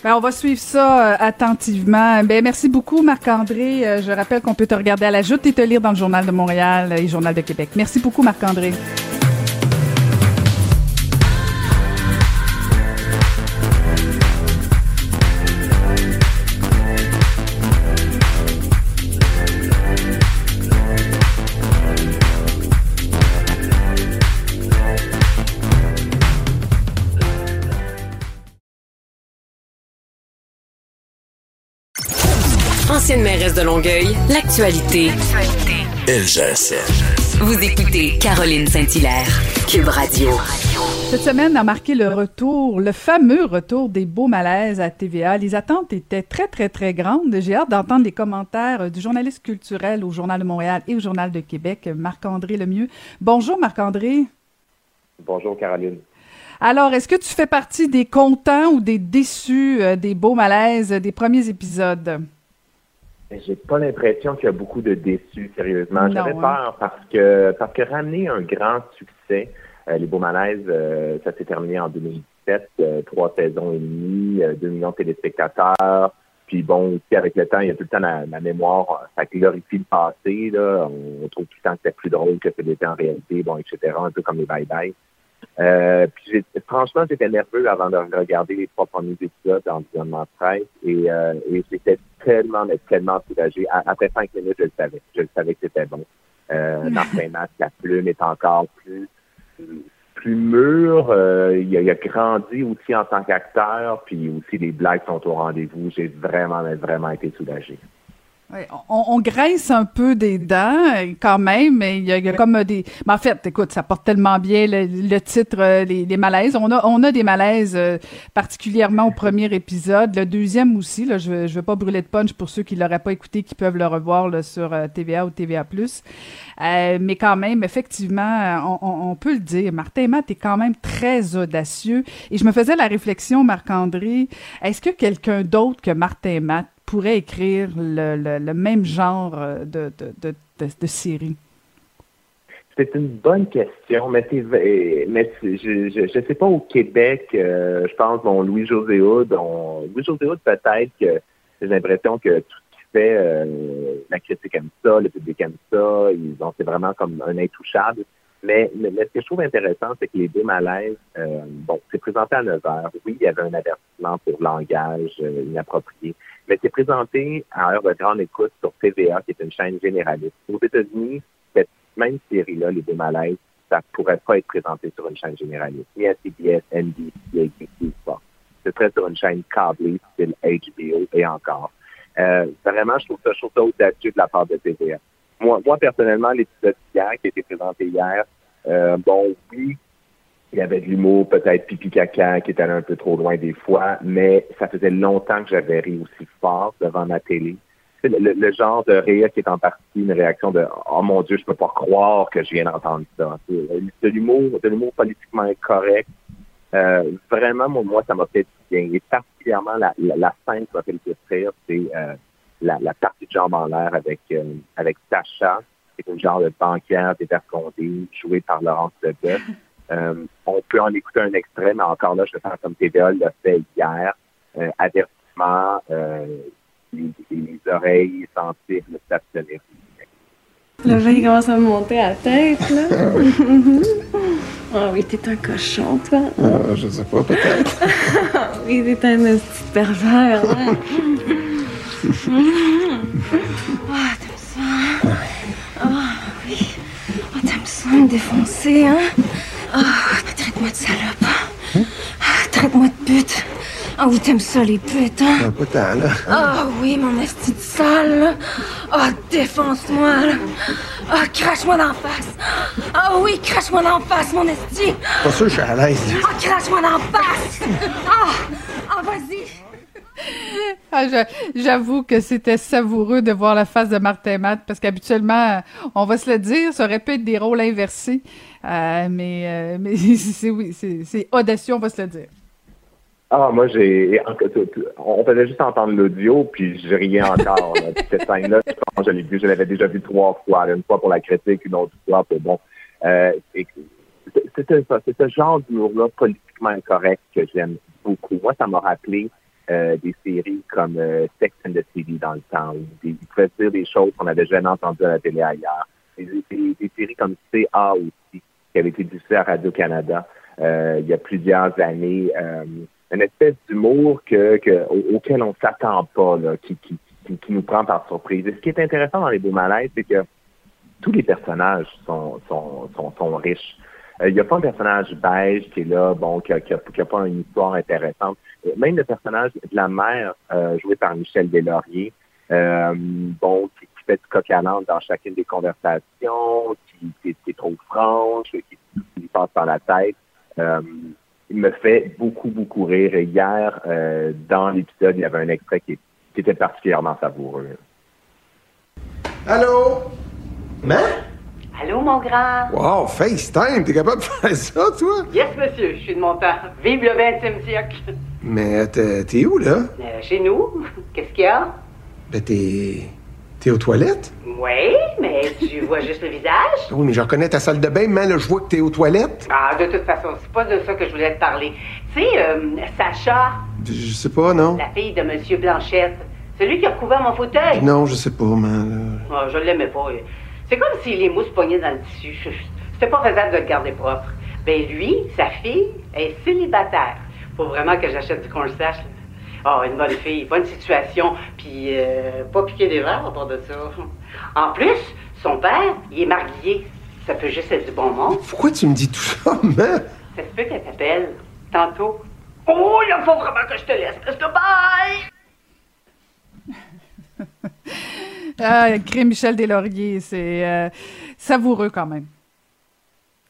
Ben, on va suivre ça euh, attentivement. Ben, merci beaucoup, Marc-André. Euh, je rappelle qu'on peut te regarder à la joute et te lire dans le Journal de Montréal et Journal de Québec. Merci beaucoup, Marc-André. Ancienne mairesse de Longueuil, l'actualité. LGSN. Vous écoutez Caroline Saint-Hilaire, Cube Radio. Cette semaine a marqué le retour, le fameux retour des beaux malaises à TVA. Les attentes étaient très, très, très grandes. J'ai hâte d'entendre les commentaires du journaliste culturel au Journal de Montréal et au Journal de Québec, Marc-André Lemieux. Bonjour, Marc-André. Bonjour, Caroline. Alors, est-ce que tu fais partie des contents ou des déçus euh, des beaux malaises des premiers épisodes? J'ai pas l'impression qu'il y a beaucoup de déçus, sérieusement. J'avais hein. peur parce que parce que ramener un grand succès, euh, les Beaux Malaises, euh, ça s'est terminé en 2017, trois saisons et demie, deux millions de téléspectateurs. Puis bon, aussi avec le temps, il y a tout le temps la, mémoire, ça glorifie le passé. Là. On, trouve tout le temps que c'était plus drôle que c'était en réalité, bon, etc. Un peu comme les bye-bye. Euh, puis franchement, j'étais nerveux avant de regarder les trois premiers épisodes d'environnement de presse et, euh, et j'étais tellement, mais tellement soulagé. après cinq minutes, je le savais. Je le savais que c'était bon. Euh, Matt, la plume est encore plus plus mûr. Euh, il, a, il, a, grandi aussi en tant qu'acteur, puis aussi les blagues sont au rendez-vous. J'ai vraiment, vraiment été soulagé. On, on, graisse un peu des dents euh, quand même, mais il y, a, comme des. Mais en fait, écoute, ça porte tellement bien le, titre, euh, les, les, malaises. On a, on a des malaises euh, particulièrement au premier épisode, le deuxième aussi. Là, je ne veux pas brûler de punch pour ceux qui l'auraient pas écouté, qui peuvent le revoir là, sur TVA ou TVA+. mais quand même, effectivement, on, on, peut le dire. Martin Matt est quand même très audacieux. Et je me faisais la réflexion, Marc-André, est-ce que quelqu'un d'autre que Martin Matt pourrait écrire le, même genre euh, de, de, série? C'est une bonne question, mais, mais je ne sais pas au Québec, euh, je pense, bon, Louis-José Houd, Louis-José Houd, peut-être que j'ai l'impression que tout ce qui fait, euh, la critique aime ça, le public aime ça, ils ont, c'est vraiment comme un intouchable. Mais, mais, ce que je trouve intéressant, c'est que les deux malaises, bon, c'est présenté à 9 heures. Oui, il y avait un avertissement pour langage inapproprié, mais c'est présenté à heure de grande écoute sur TVA, qui est une chaîne généraliste. Aux États-Unis, cette même série-là, Les Deux Malaises, ça pourrait pas être présenté sur une chaîne généraliste. Ni à CBS, NBC, ABC, pas. Ce serait sur une chaîne câblée, style HBO et encore. Euh, vraiment, je trouve ça, je trouve ça audacieux de la part de TVA. Moi, moi personnellement, l'épisode hier, qui a été présenté hier, euh, bon, oui, il y avait de l'humour, peut-être pipi caca, qui était allé un peu trop loin des fois, mais ça faisait longtemps que j'avais ri aussi fort devant ma télé. Le, genre de rire qui est en partie une réaction de Oh mon Dieu, je peux pas croire que je viens d'entendre ça. De l'humour, de l'humour politiquement incorrect. Euh, vraiment, moi, ça m'a fait bien. Et particulièrement la, la, scène qui m'a fait le plus rire, c'est euh, la, la, partie de jambes en l'air avec euh, avec Sacha, qui est une genre de banquière dévergondée, jouée par Laurence Leboeuf. Euh, on peut en écouter un extrait, mais encore là, je pense comme TVA l'a fait hier. Euh, avertissement, euh, les, les, oreilles sentir le stationnaire. Le vin commence à me monter à la tête, là. Ah oui, t'es un cochon, toi. Ah, je sais pas, peut-être. Oui, t'es un petit pervers, hein. Ah, t'aimes ça? Ah oui. Ah, t'aimes ça me défoncer, hein? Ah, traite-moi de salope. Ah, traite-moi de pute. Ah oui, t'aimes ça, les putes, hein? pas tant, là. Ah oui, mon esti de sale, Ah, défonce-moi, là. Ah, crache-moi d'en face. Ah oui, crache-moi d'en face, mon esti. Pas sûr que je suis à l'aise. Ah, crache-moi d'en face. Ah, ah, vas-y. Ah, j'avoue que c'était savoureux de voir la face de Martin Matt parce qu'habituellement, on va se le dire, ça aurait pu être des rôles inversés. Euh, mais euh, mais c'est oui, c'est audacieux, on va se le dire. Ah, moi, j'ai. On faisait juste entendre l'audio, puis je riais encore. cette scène-là, je l'ai je l'avais déjà vu trois fois. Une fois pour la critique, une autre fois pour bon. Euh, c'est ce genre d'humour-là politiquement incorrect que j'aime beaucoup. Moi, ça m'a rappelé euh, des séries comme Sex and the City dans le temps, où ils pouvaient dire des choses qu'on n'avait jamais entendues à la télé ailleurs. Des, séries comme CA aussi, qui avait été diffusé à Radio-Canada euh, il y a plusieurs années. Euh, une espèce d'humour que, que, auquel on s'attend pas, là, qui, qui, qui, nous prend par surprise. Et ce qui est intéressant dans les beaux malaises, c'est que tous les personnages sont, sont, sont riches. Euh, il n'y a pas un personnage beige qui est là, bon, qui n'a pas une histoire intéressante. Même le personnage de la mère, joué par Michel Deslauriers, bon, qui, fait du coq à dans chacune des conversations, qui, est trop franche, qui, passe par la tête. Euh, il me fait beaucoup, beaucoup rire. Et hier, euh, dans l'épisode, il y avait un extrait qui, qui était particulièrement savoureux. Allô? Mais? Allô, mon grand? Wow, FaceTime, t'es capable de faire ça, toi? Yes, monsieur, je suis de mon temps. Vive le 20e siècle. Mais t'es t'es où, là? Euh, chez nous? Qu'est-ce qu'il y a? Ben, t'es. T'es aux toilettes? Oui, mais tu vois juste le visage? Oui, mais je reconnais ta salle de bain, mais là, je vois que t'es aux toilettes. Ah, de toute façon, c'est pas de ça que je voulais te parler. Tu sais, euh, Sacha, Je sais pas, non? la fille de monsieur Blanchette, celui qui a recouvert mon fauteuil. Non, je sais pas, mais. là, Ah, je l'aimais pas. C'est comme si les mousses pognaient dans le tissu. C'était pas faisable de le garder propre. Ben lui, sa fille, est célibataire. Faut vraiment que j'achète du cornstarch. là. Ah, une bonne fille, bonne situation, puis euh, pas piquer des verres à part de ça. En plus, son père, il est marié. Ça peut juste être du bon monde. Pourquoi tu me dis tout ça, mais? Ça se peut qu'elle t'appelle tantôt. Oh, là, faut vraiment que je te laisse. Parce que bye! Ah, écrit Michel Deslauriers, c'est euh, savoureux quand même.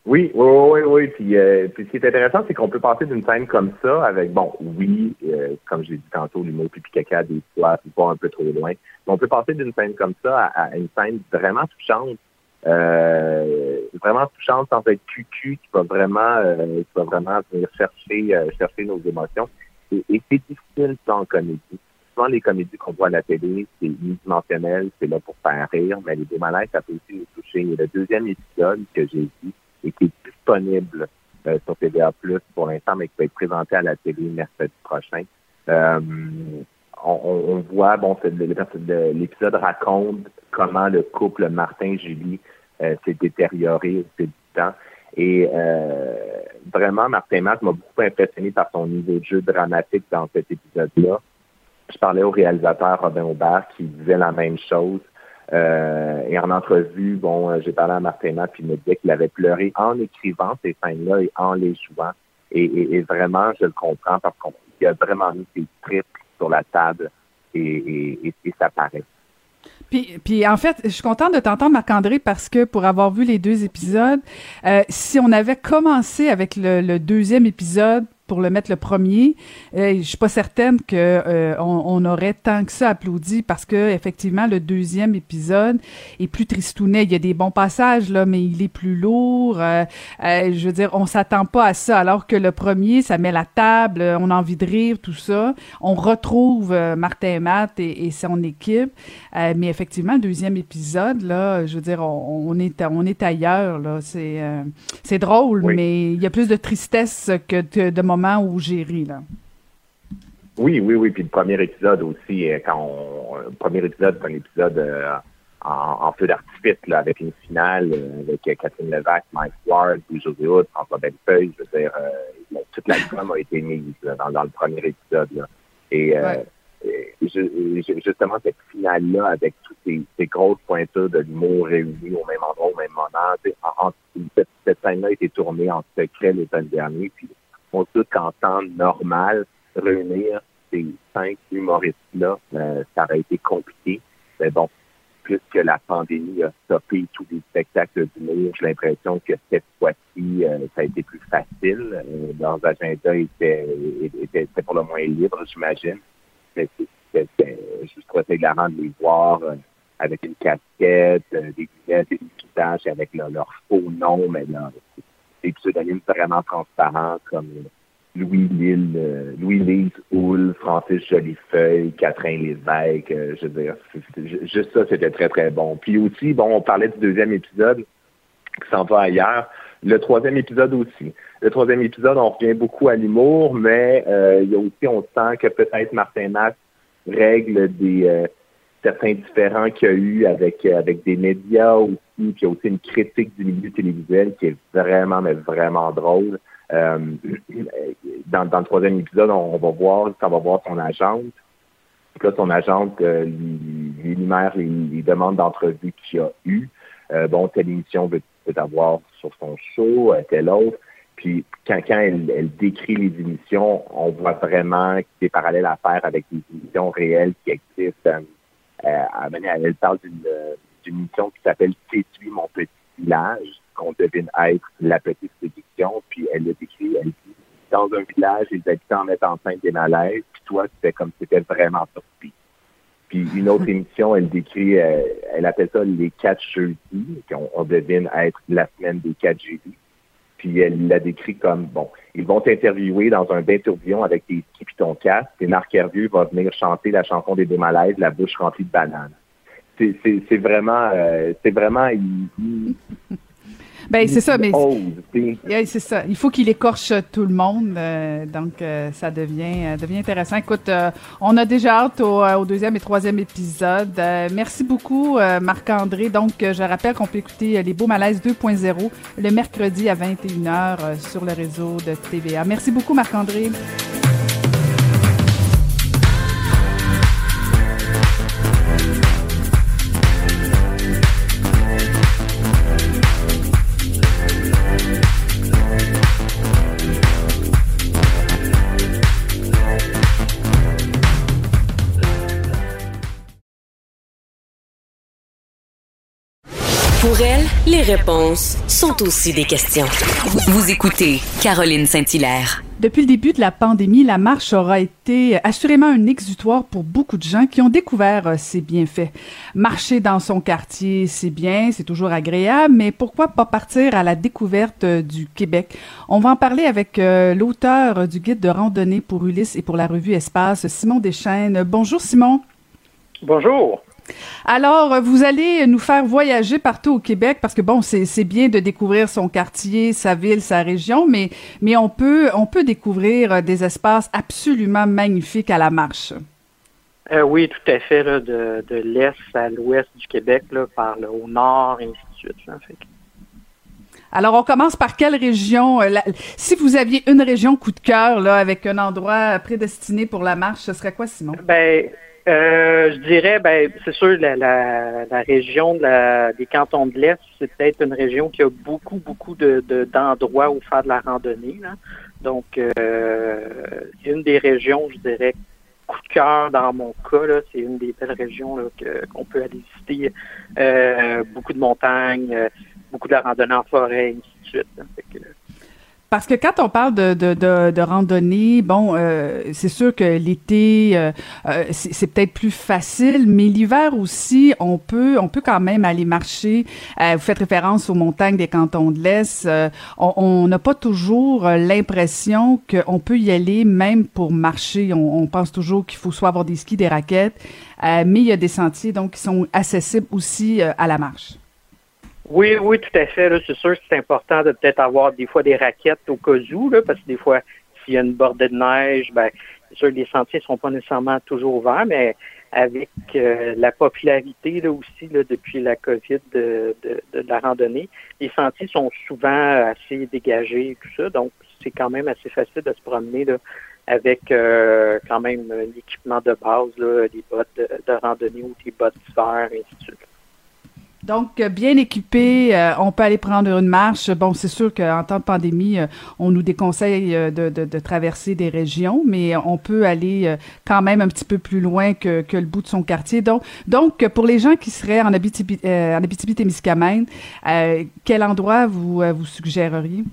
Oui, oui, oui, oui. Puis, euh, puis ce qui est intéressant, c'est qu'on peut passer d'une scène comme ça avec, bon, oui, euh, comme j'ai dit tantôt, l'humour pipi caca des fois, c'est pas un peu trop loin. Mais on peut passer d'une scène comme ça à, une scène vraiment touchante, vraiment touchante sans être cucu, qui va vraiment, qui va vraiment venir chercher, chercher nos émotions. Et, c'est difficile en comédie. Souvent, les comédies qu'on voit à la télé, c'est unidimensionnel, c'est là pour faire rire, mais les démalaises, ça peut aussi nous toucher. Le deuxième épisode que j'ai vu et qui est disponible euh, sur TVA Plus pour l'instant, mais qui va être présenté à la télé mercredi prochain. Euh, on, voit, bon, l'épisode raconte comment le couple Martin-Julie euh, s'est détérioré au fil du temps. Et euh, vraiment, Martin Matt m'a beaucoup impressionné par son niveau de jeu dramatique dans cet épisode-là. Je parlais au réalisateur Robin Aubert qui disait la même chose. Euh, et en entrevue, bon, euh, j'ai parlé à Martin Matt puis il me disait qu'il avait pleuré en écrivant ces scènes-là et en les jouant. Et, vraiment, je le comprends parce qu'il a vraiment mis ses tripes sur la table et, ça paraît. Puis, en fait, je suis contente de t'entendre, Marc-André, parce que pour avoir vu les deux épisodes, euh, si on avait commencé avec le deuxième épisode pour le mettre le premier, euh, je suis pas certaine que euh, on, on aurait tant que ça applaudi parce que effectivement le deuxième épisode est plus tristounet. Il y a des bons passages là, mais il est plus lourd. Euh, euh, je veux dire, on s'attend pas à ça. Alors que le premier, ça met la table, euh, on a envie de rire, tout ça. On retrouve euh, Martin et Matt et, et son équipe. Euh, mais effectivement, le deuxième épisode, là, je veux dire, on, on est on est ailleurs. Là, c'est euh, c'est drôle, Oui. mais il y a plus de tristesse que de, de moments où j'ai ri là. Oui, oui, oui. Puis le premier épisode aussi, euh, quand on, le premier épisode, c'est un épisode euh, en, en feu d'artifice, là, avec une finale euh, avec euh, Catherine Levac, Mike Ward, José Hood, François Bellefeuille. Je veux dire, euh, toute la gomme a été mise là, dans, dans le premier épisode. Là. Et, euh, Ouais. justement, cette finale-là, avec toutes ces, ces grosses pointures de l'humour réunies au même endroit, au même moment, tu sais, en, en- cette, cette scène-là a été tournée en secret l'automne dernier, puis on doute qu'en temps normal, réunir ces cinq humoristes-là, euh, ça aurait été compliqué. Mais bon, plus que la pandémie a stoppé tous les spectacles d'humour, j'ai l'impression que cette fois-ci, euh, ça a été plus facile. Euh, leurs agendas étaient, pour le moins libres, j'imagine. Mais c'était juste trop hilarant de les voir euh, avec une casquette, des lunettes, des visages avec leur, faux nom, mais des pseudonymes vraiment transparents comme Louis Lille, euh, Louis Lise Houle, Francis Jolifeuille, Catherine Lévesque, euh, je veux dire, juste ça, c'était très, très bon. Puis aussi, bon, on parlait du deuxième épisode qui s'en va ailleurs. Le troisième épisode aussi. Le troisième épisode, on revient beaucoup à l'humour, mais euh, il y a aussi, on sent que peut-être Martin Matt règle des certains différends qu'il y a eu avec, euh, avec des médias aussi, puis il y a aussi une critique du milieu télévisuel qui est vraiment, mais vraiment drôle. Euh, dans, le troisième épisode, on, va voir, on va voir son agente. Puis là, son agente euh, lui, lui énumère les, demandes d'entrevue qu'il a eues. Euh, bon, telle émission veut, veut avoir sur son show, telle autre. Puis quand, elle, décrit les émissions, on voit vraiment y des parallèles à faire avec des émissions réelles qui existent. Euh, elle, elle parle d'une mission qui s'appelle Séduis mon petit village, qu'on devine être la petite séduction. Puis elle le décrit, elle dit dans un village, les habitants mettent enceinte des malaises, puis toi, c'était comme si c'était vraiment surpris. Puis une autre émission, elle décrit, euh, elle appelle ça les quatre jeudis, qu'on on devine être la semaine des quatre jeudis. Puis elle l'a décrit comme, bon, ils vont t'interviewer dans un bain tourbillon avec tes skis et ton casque, et Marc Hervieux va venir chanter la chanson des deux malaises, la bouche remplie de bananes. C'est vraiment, euh, c'est vraiment, ben, c'est ça, mais. c'est ça. Il faut qu'il écorche tout le monde. Euh, donc, euh, ça devient, euh, devient intéressant. Écoute, on a déjà hâte au, deuxième et troisième épisode. merci beaucoup, Marc-André. Donc, je rappelle qu'on peut écouter Les Beaux Malaises 2.0 le mercredi à 21h sur le réseau de TVA. Merci beaucoup, Marc-André. Pour les réponses sont aussi des questions. Vous écoutez Caroline Saint-Hilaire. Depuis le début de la pandémie, la marche aura été assurément un exutoire pour beaucoup de gens qui ont découvert euh, ses bienfaits. Marcher dans son quartier, c'est bien, c'est toujours agréable, mais pourquoi pas partir à la découverte euh, du Québec? On va en parler avec euh, l'auteur du guide de randonnée pour Ulysse et pour la revue Espace, Simon Deschênes. Bonjour Simon. Bonjour. Alors, vous allez nous faire voyager partout au Québec parce que bon, c'est bien de découvrir son quartier, sa ville, sa région, mais mais on peut on peut découvrir euh, des espaces absolument magnifiques à la marche. Euh, oui, tout à fait, de, l'est à l'ouest du Québec, par le au nord, et ainsi de suite. Alors, on commence par quelle région? Euh, si vous aviez une région coup de cœur, là, avec un endroit prédestiné pour la marche, ce serait quoi, Simon? Ben, euh, je dirais, ben, c'est sûr, la, la, la région de la, des cantons de l'Est, c'est peut-être une région qui a beaucoup, beaucoup de, d'endroits où faire de la randonnée. Là. Donc, euh, une des régions, je dirais, coup de cœur dans mon cas. C'est une des belles régions qu'on peut aller visiter. Euh, beaucoup de montagnes, euh, beaucoup de la randonnée en forêt, et ainsi de suite. Parce que quand on parle de, de, de, de randonnée, bon, euh, c'est sûr que l'été, euh, euh, c'est peut-être plus facile, mais l'hiver aussi, on peut, on peut quand même aller marcher. vous faites référence aux montagnes des cantons de l'Est. on n'a pas toujours l'impression qu'on peut y aller même pour marcher. On, on pense toujours qu'il faut soit avoir des skis, des raquettes, mais il y a des sentiers donc qui sont accessibles aussi à la marche. Oui, oui, tout à fait. C'est sûr que c'est important de peut-être avoir des fois des raquettes au cas où, là, parce que des fois, s'il y a une bordée de neige, ben, c'est sûr que les sentiers ne sont pas nécessairement toujours ouverts, mais avec euh, la popularité là aussi là, depuis la COVID de, de, de, la randonnée, les sentiers sont souvent assez dégagés et tout ça, donc c'est quand même assez facile de se promener là, avec euh, quand même l'équipement de base, là, des bottes de, randonnée ou des bottes d'hiver, et ainsi de. Donc, euh, bien équipé, euh, on peut aller prendre une marche. Bon, c'est sûr qu'en temps de pandémie, euh, on nous déconseille de, de, de, traverser des régions, mais on peut aller quand même un petit peu plus loin que, que le bout de son quartier. Donc, donc pour les gens qui seraient en Abitibi, en Abitibi-Témiscamingue, quel endroit vous, vous suggéreriez?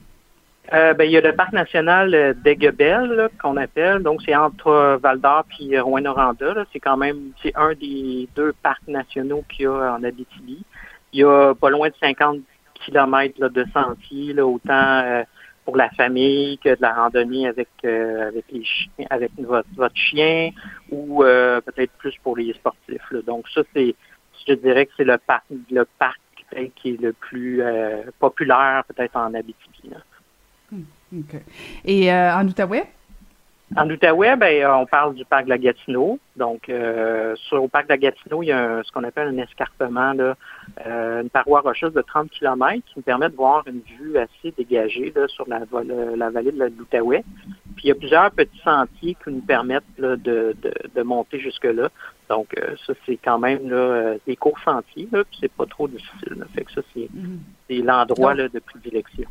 Euh, ben, il y a le parc national d'Aiguebel qu'on appelle. Donc, c'est entre Val d'Or et Rouen-Noranda. C'est quand même c'est un des deux parcs nationaux qu'il y a en Abitibi. Il y a pas loin de 50 kilomètres de sentiers, là, autant euh, pour la famille que de la randonnée avec euh, avec les avec votre, chien ou euh, peut-être plus pour les sportifs. Donc ça, c'est je dirais que c'est le parc le parc qui est le plus populaire peut-être en Abitibi. Hmm, Et en Outaouais? En Outaouais, ben, on parle du parc de la Gatineau. Donc, euh, sur au parc de la Gatineau, il y a ce qu'on appelle un escarpement, là, euh, une paroi rocheuse de 30 km qui nous permet de voir une vue assez dégagée là, sur la, la vallée de l'Outaouais. Puis, il y a plusieurs petits sentiers qui nous permettent là, de, de, de, monter jusque-là. Donc, euh, ça, c'est quand même là, des courts sentiers, là, puis c'est pas trop difficile. Fait que ça, c'est, mm-hmm. l'endroit de prédilection.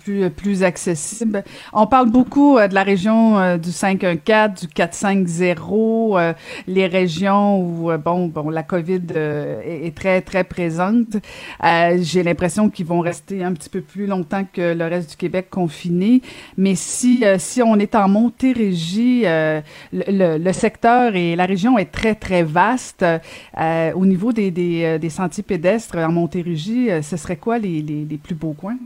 Plus, plus accessible. On parle beaucoup de la région du 514, du 450, les régions où bon, bon, la COVID est, très très présente. J'ai l'impression qu'ils vont rester un petit peu plus longtemps que le reste du Québec confiné. Mais si si on est en Montérégie, le, le, secteur et la région est très très vaste. au niveau des, des, des sentiers pédestres en Montérégie, ce serait quoi les, les, les plus beaux coins?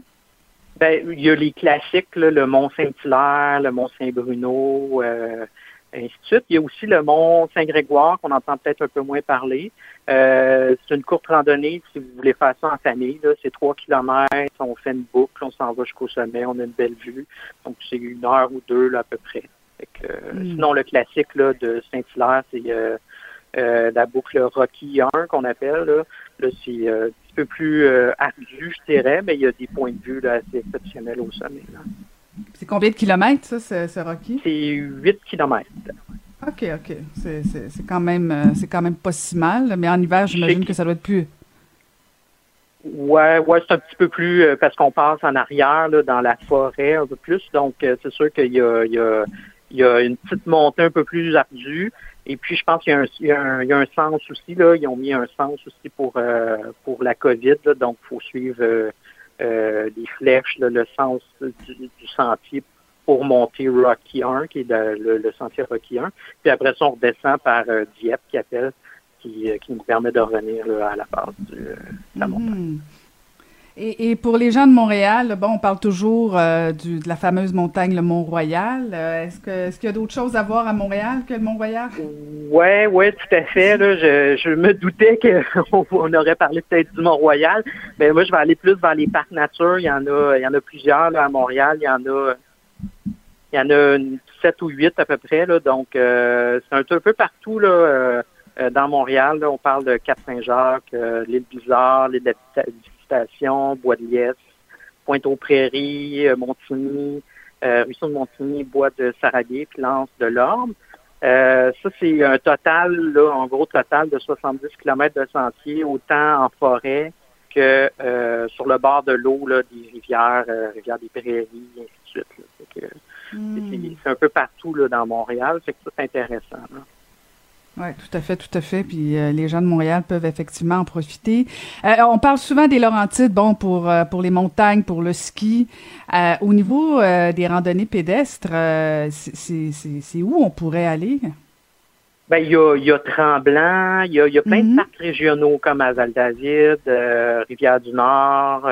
Ben, il y a les classiques, le Mont Saint-Hilaire, le Mont Saint-Bruno, euh, ainsi de suite. Il y a aussi le Mont Saint-Grégoire qu'on entend peut-être un peu moins parler. Euh, c'est une courte randonnée si vous voulez faire ça en famille. C'est trois kilomètres, on fait une boucle, on s'en va jusqu'au sommet, on a une belle vue. Donc c'est une heure ou deux là, à peu près. Hmm. Sinon, le classique là, de Saint-Hilaire, c'est euh, la boucle Rocky 1 qu'on appelle. Là, là c'est un peu plus euh, ardu, je dirais, mais il y a des points de vue là, assez exceptionnels au sommet. C'est combien de kilomètres, ça, ce, Rocky? C'est 8 kilomètres. OK, OK. C'est quand même euh, c'est quand même pas si mal, mais en hiver, j'imagine que ça doit être plus. Ouais, ouais, c'est un petit peu plus euh, parce qu'on passe en arrière là, dans la forêt un peu plus. Donc c'est sûr qu'il y a, il y, a, il y a une petite montée un peu plus ardue. Et puis, je pense qu'il y, a un sens aussi, là. Ils ont mis un sens aussi pour, euh, pour la COVID, donc il faut suivre euh, euh, les flèches, le sens du, sentier pour monter Rocky 1, qui est le, sentier Rocky 1. Puis après ça, on redescend par Dieppe, qui appelle, qui, qui nous permet de revenir à la base de la montagne. Et, pour les gens de Montréal, bon, on parle toujours euh, de la fameuse montagne, le Mont-Royal. Euh, est-ce que est-ce qu'il y a d'autres choses à voir à Montréal que le Mont-Royal? Ouais, ouais, tout à fait. Là, je, je me doutais qu'on on aurait parlé peut-être du Mont-Royal. Mais moi, je vais aller plus vers les parcs nature. Il y en a, il y en a plusieurs là, à Montréal. Il y en a, il y en a sept ou huit à peu près. Là, donc, euh, c'est un, peu partout là. dans Montréal, on parle de Cap-Saint-Jacques, l'île Bizarre, l'île de Bois de Liesse, Pointe-aux-Prairies, euh, Montigny, euh, Ruisseau de Montigny, Bois de Saraguet, puis Lance de l'Orme. Euh, ça, c'est un total, là, en gros total de 70 km de sentier, autant en forêt que sur le bord de l'eau des rivières, rivières des prairies, et ainsi de suite. Hmm. C'est un peu partout là, dans Montréal, c'est que c'est intéressant. Oui, tout à fait, tout à fait. Puis euh, les gens de Montréal peuvent effectivement en profiter. Euh, on parle souvent des Laurentides, bon, pour, euh, pour les montagnes, pour le ski. au niveau des randonnées pédestres, c'est où on pourrait aller? Ben, il y a, y a Tremblant, il y a, y a plein de mm-hmm. parcs régionaux comme à Val-David, Rivière-du-Nord,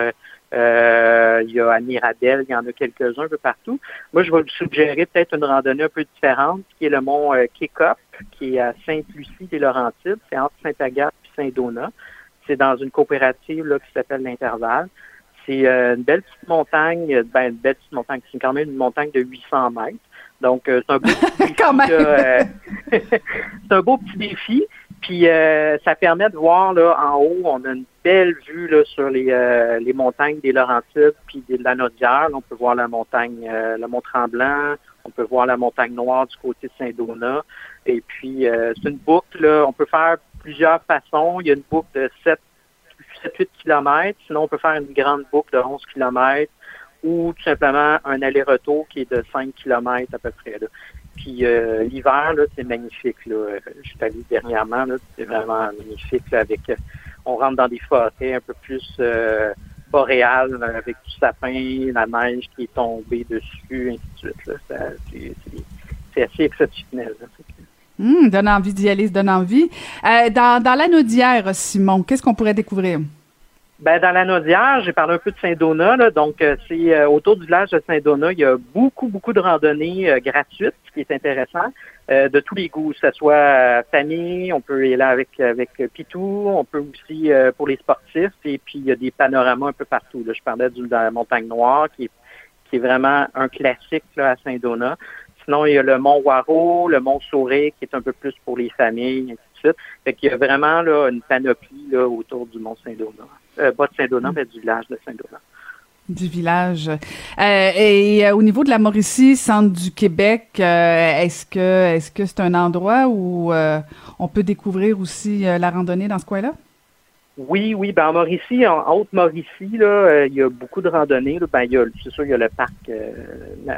euh, il y a à Mirabel, il y en a quelques-uns un peu partout. Moi, je vais vous suggérer peut-être une randonnée un peu différente, qui est le mont euh, qui est à Sainte-Lucie des Laurentides. C'est entre Saint-Agathe et Saint-Donat. C'est dans une coopérative là, qui s'appelle l'Intervalle. C'est euh, une belle petite montagne, ben, une belle petite montagne, c'est quand même une montagne de 800 mètres. Donc, c'est un beau petit défi. c'est un beau petit défi. Puis euh, ça permet de voir là en haut, on a une belle vue là sur les, euh, les montagnes des Laurentides puis de la Naudière. On peut voir la montagne, euh, le Mont Tremblant, on peut voir la montagne Noire du côté de Saint-Donat. Et puis c'est une boucle, là, on peut faire plusieurs façons. Il y a une boucle de 7 7-8 km, sinon on peut faire une grande boucle de 11 km ou tout simplement un aller-retour qui est de 5 km à peu près. Là. Puis euh, l'hiver, là, c'est magnifique. Là. Je suis allé dernièrement, là, c'est vraiment magnifique. avec, on rentre dans des forêts un peu plus euh, boréales, avec du sapin, la neige qui est tombée dessus, ainsi de suite. C'est assez exceptionnel. Hum, donne envie d'y aller, donne envie. Euh, dans, dans l'anodière, Simon, qu'est-ce qu'on pourrait découvrir? Ben, dans la Naudière, j'ai parlé un peu de Saint-Donat. Donc, euh, c'est euh, autour du village de Saint-Donat, il y a beaucoup, beaucoup de randonnées gratuites, ce qui est intéressant, de tous les goûts, que ce soit famille, on peut y aller avec avec Pitou, on peut aussi pour les sportifs, et puis il y a des panoramas un peu partout. Là. Je parlais du, de la Montagne Noire, qui est, qui est vraiment un classique là, à Saint-Donat. Sinon, il y a le Mont Waro, le Mont Sauré, qui est un peu plus pour les familles, et ainsi de suite. Fait qu'il y a vraiment là, une panoplie là, autour du Mont Saint-Donat. Euh, pas de Saint-Donat, mais du village de Saint-Donat du village. Euh, et euh, au niveau de la Mauricie, centre du Québec, est-ce que est-ce que c'est un endroit où on peut découvrir aussi la randonnée dans ce coin-là? Oui, oui. Ben, en Mauricie, en Haute-Mauricie, euh, il y a beaucoup de randonnées. Ben, il y a, c'est sûr, il y a le parc, euh,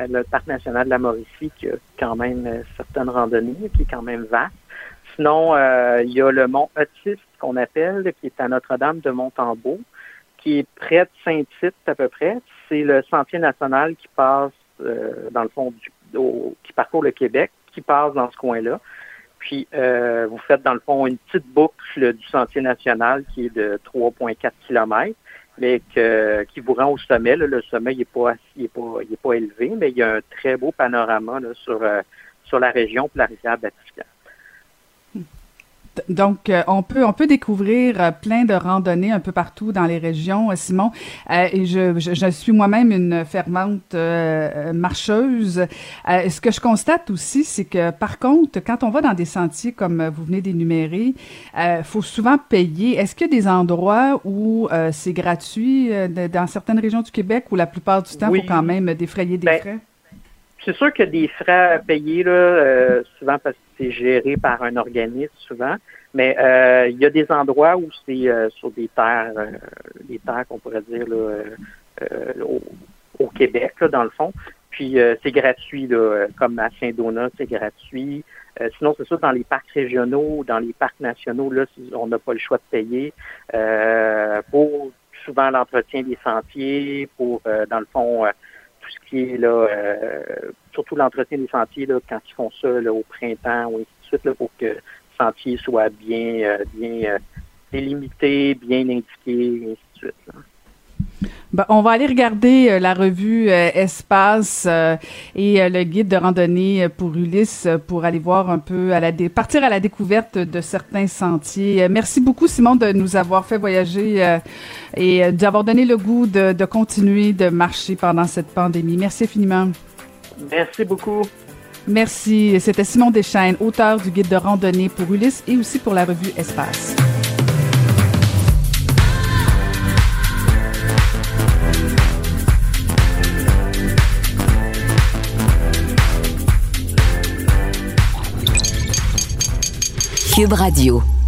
le parc national de la Mauricie qui a quand même euh, certaines randonnées, qui est quand même vaste. Sinon, il y a le mont Otis qu'on appelle, qui est à Notre-Dame de Montembeau, qui est près de Saint-Tite à peu près. C'est le sentier national qui passe, dans le fond, du, qui parcourt le Québec, qui passe dans ce coin-là. Puis, euh, vous faites dans le fond une petite boucle du sentier national qui est de 3,4 km, mais que, qui vous rend au sommet. Le sommet n'est pas, il est pas, il est pas élevé, mais il y a un très beau panorama là, sur, euh, sur la région de la rivière Batiscan. Donc, euh, on peut on peut découvrir euh, plein de randonnées un peu partout dans les régions, euh, Simon. et je, je, suis moi-même une fervente marcheuse. ce que je constate aussi, c'est que par contre, quand on va dans des sentiers comme vous venez d'énumérer, il faut souvent payer. Est-ce qu'il y a des endroits où c'est gratuit dans certaines régions du Québec ou la plupart du temps, il faut quand même défrayer des ben, frais? C'est sûr qu'il y a des frais à payer, là, souvent parce que géré par un organisme souvent. Mais euh, il y a des endroits où c'est euh, sur des terres, euh, des terres qu'on pourrait dire au, Québec, là, dans le fond. Puis c'est gratuit, comme à Saint-Donat, c'est gratuit. sinon, c'est ça, dans les parcs régionaux, dans les parcs nationaux, là, on n'a pas le choix de payer. pour souvent l'entretien des sentiers, pour, dans le fond, qui est là, surtout l'entretien des sentiers, quand ils font ça au printemps ou ainsi de suite, pour que le sentier soit bien, euh, bien euh, délimité, bien indiqué, et ainsi de suite. Ben, on va aller regarder euh, la revue euh, Espace euh, et le guide de randonnée pour Ulysse pour aller voir un peu à la partir à la découverte de certains sentiers. merci beaucoup Simon de nous avoir fait voyager et d'avoir donné le goût de, de continuer de marcher pendant cette pandémie. Merci infiniment. Merci beaucoup. Merci. C'était Simon Deschaines, auteur du guide de randonnée pour Ulysse et aussi pour la revue Espace. Cube Radio.